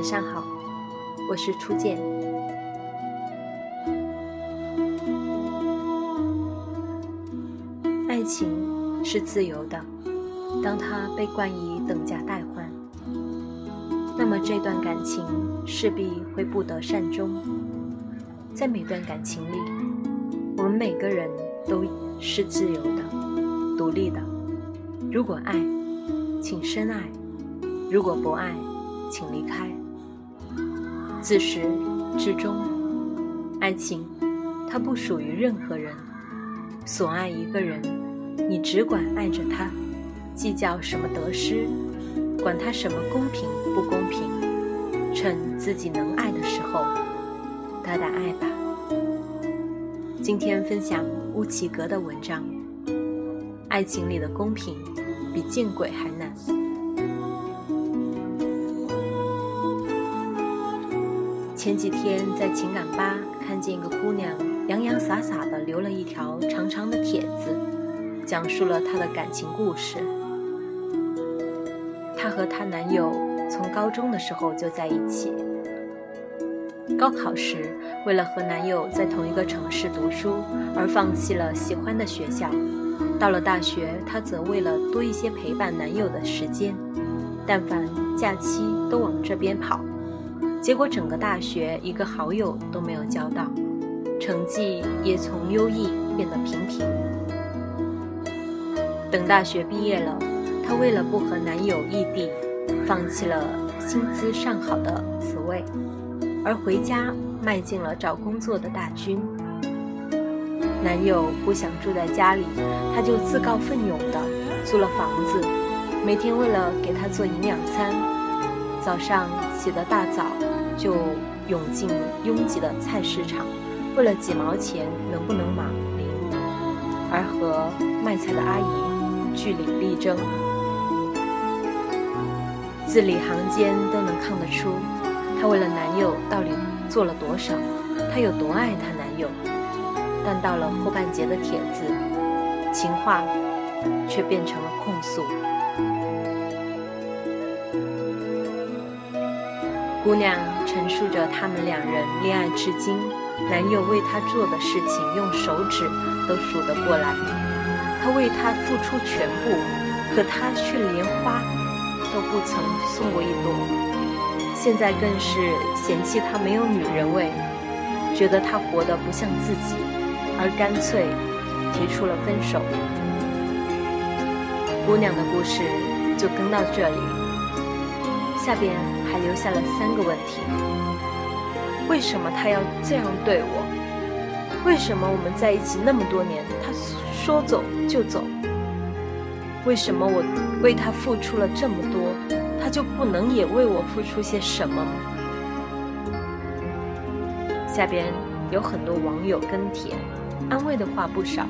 晚上好，我是初见。爱情是自由的，当它被冠以等价代换，那么这段感情势必会不得善终。在每段感情里，我们每个人都是自由的、独立的。如果爱，请深爱；如果不爱，请离开。自始至终，爱情它不属于任何人。所爱一个人，你只管爱着他，计较什么得失，管他什么公平不公平。趁自己能爱的时候，大胆爱吧。今天分享乌奇格的文章：爱情里的公平比见鬼还难。前几天在情感吧看见一个姑娘洋洋洒洒地留了一条长长的帖子，讲述了她的感情故事。她和她男友从高中的时候就在一起，高考时为了和男友在同一个城市读书而放弃了喜欢的学校，到了大学，她则为了多一些陪伴男友的时间，但凡假期都往这边跑。结果整个大学一个好友都没有交到，成绩也从优异变得平平。等大学毕业了，她为了不和男友异地，放弃了薪资上好的职位，而回家迈进了找工作的大军。男友不想住在家里，她就自告奋勇的租了房子，每天为了给他做营养餐，早上起得大早。就涌进拥挤的菜市场，为了几毛钱能不能买零，而和卖菜的阿姨据理力争，字里行间都能看得出，她为了男友到底做了多少，她有多爱她男友。但到了后半截的帖子，情话却变成了控诉。姑娘陈述着他们两人恋爱至今，男友为她做的事情，用手指都数得过来。他为她付出全部，可他却连花都不曾送过一朵。现在更是嫌弃他没有女人味，觉得他活得不像自己，而干脆提出了分手。姑娘的故事就跟到这里。下边还留下了三个问题：为什么他要这样对我？为什么我们在一起那么多年，他说走就走？为什么我为他付出了这么多，他就不能也为我付出些什么？下边有很多网友跟帖，安慰的话不少，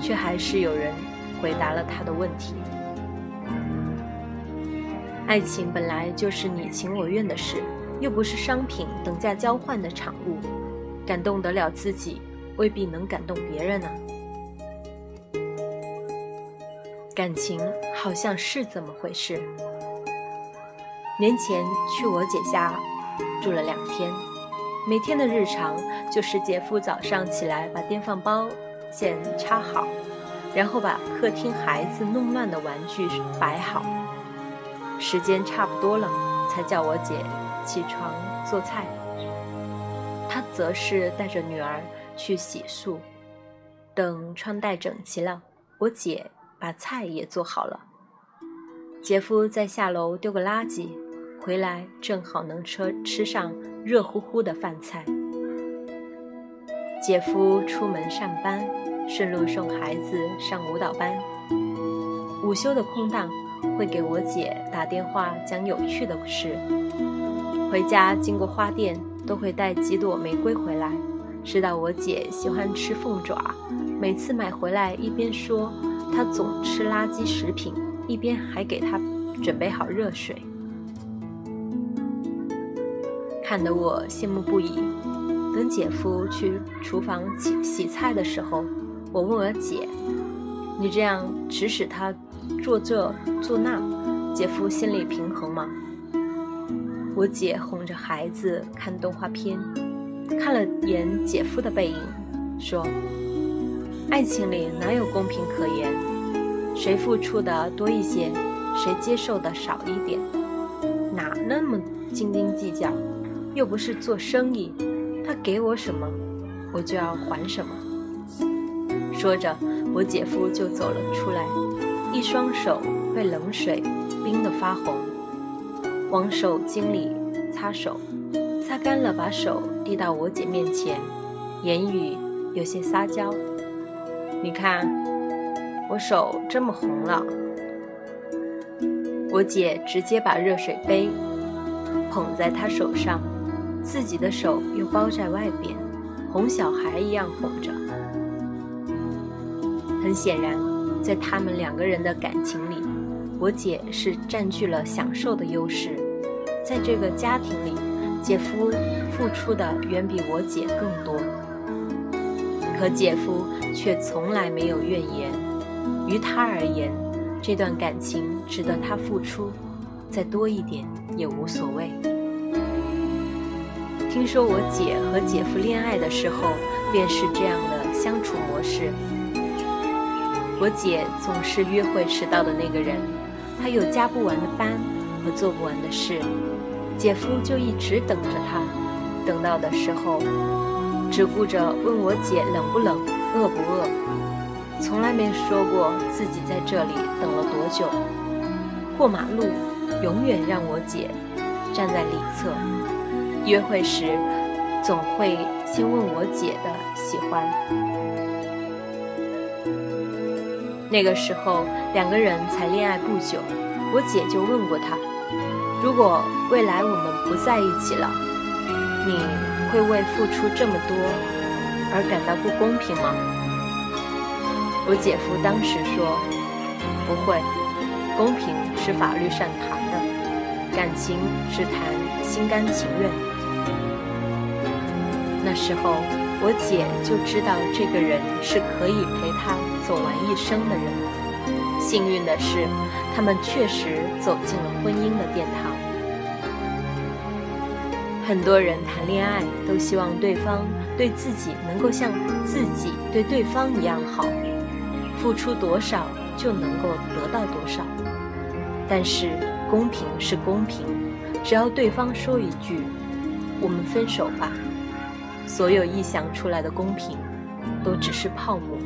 却还是有人回答了他的问题。爱情本来就是你情我愿的事，又不是商品等价交换的产物。感动得了自己，未必能感动别人呢。感情好像是这么回事。年前去我姐家住了两天，每天的日常就是姐夫早上起来把电饭煲线插好，然后把客厅孩子弄乱的玩具摆好。时间差不多了，才叫我姐起床做菜。她则是带着女儿去洗漱。等穿戴整齐了，我姐把菜也做好了。姐夫在下楼丢个垃圾，回来正好能吃吃上热乎乎的饭菜。姐夫出门上班，顺路送孩子上舞蹈班。午休的空档。会给我姐打电话讲有趣的事。回家经过花店，都会带几朵玫瑰回来。知道我姐喜欢吃凤爪，每次买回来一边说她总吃垃圾食品，一边还给她准备好热水，看得我羡慕不已。等姐夫去厨房洗洗菜的时候，我问我姐：“你这样指使他？”做这做那，姐夫心里平衡吗？我姐哄着孩子看动画片，看了眼姐夫的背影，说：“爱情里哪有公平可言？谁付出的多一些，谁接受的少一点，哪那么斤斤计较？又不是做生意，他给我什么，我就要还什么。”说着，我姐夫就走了出来，一双手被冷水冰得发红。往手巾里擦手，擦干了，把手递到我姐面前，言语有些撒娇：“你看，我手这么红了。”我姐直接把热水杯捧在她手上，自己的手又包在外边，哄小孩一样哄着。很显然，在他们两个人的感情里。我姐是占据了享受的优势，在这个家庭里，姐夫付出的远比我姐更多，可姐夫却从来没有怨言。于他而言，这段感情值得他付出，再多一点也无所谓。听说我姐和姐夫恋爱的时候，便是这样的相处模式。我姐总是约会迟到的那个人。他有加不完的班和做不完的事，姐夫就一直等着他。等到的时候，只顾着问我姐冷不冷、饿不饿，从来没说过自己在这里等了多久。过马路，永远让我姐站在里侧。约会时，总会先问我姐的喜欢。那个时候，两个人才恋爱不久，我姐就问过他：“如果未来我们不在一起了，你会为付出这么多而感到不公平吗？”我姐夫当时说：“不会，公平是法律上谈的，感情是谈心甘情愿。”那时候。我姐就知道这个人是可以陪她走完一生的人。幸运的是，他们确实走进了婚姻的殿堂。很多人谈恋爱都希望对方对自己能够像自己对对方一样好，付出多少就能够得到多少。但是公平是公平，只要对方说一句“我们分手吧”。所有臆想出来的公平，都只是泡沫。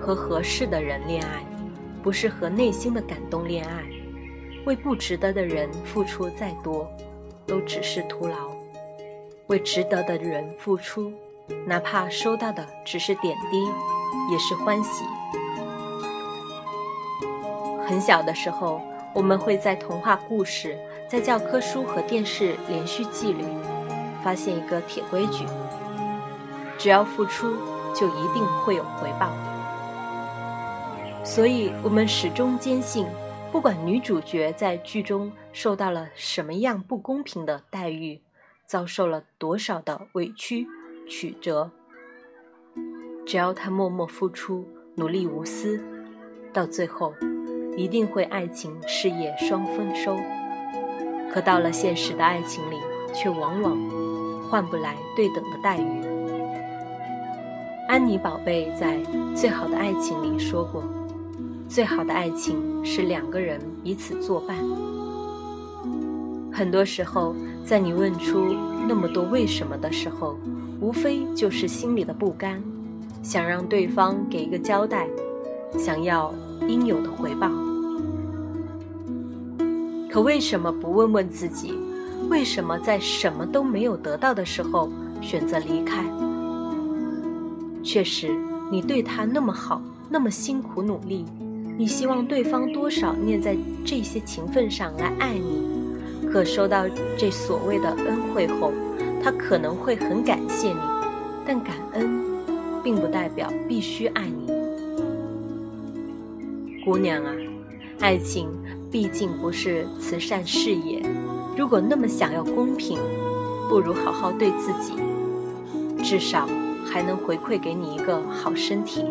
和合适的人恋爱，不是和内心的感动恋爱。为不值得的人付出再多，都只是徒劳；为值得的人付出，哪怕收到的只是点滴，也是欢喜。很小的时候，我们会在童话故事。在教科书和电视连续剧里，发现一个铁规矩：只要付出，就一定会有回报。所以，我们始终坚信，不管女主角在剧中受到了什么样不公平的待遇，遭受了多少的委屈曲折，只要她默默付出，努力无私，到最后，一定会爱情事业双丰收。可到了现实的爱情里，却往往换不来对等的待遇。安妮宝贝在《最好的爱情》里说过：“最好的爱情是两个人彼此作伴。”很多时候，在你问出那么多为什么的时候，无非就是心里的不甘，想让对方给一个交代，想要应有的回报。可为什么不问问自己，为什么在什么都没有得到的时候选择离开？确实，你对他那么好，那么辛苦努力，你希望对方多少念在这些情分上来爱你。可收到这所谓的恩惠后，他可能会很感谢你，但感恩并不代表必须爱你。姑娘啊，爱情。毕竟不是慈善事业，如果那么想要公平，不如好好对自己，至少还能回馈给你一个好身体。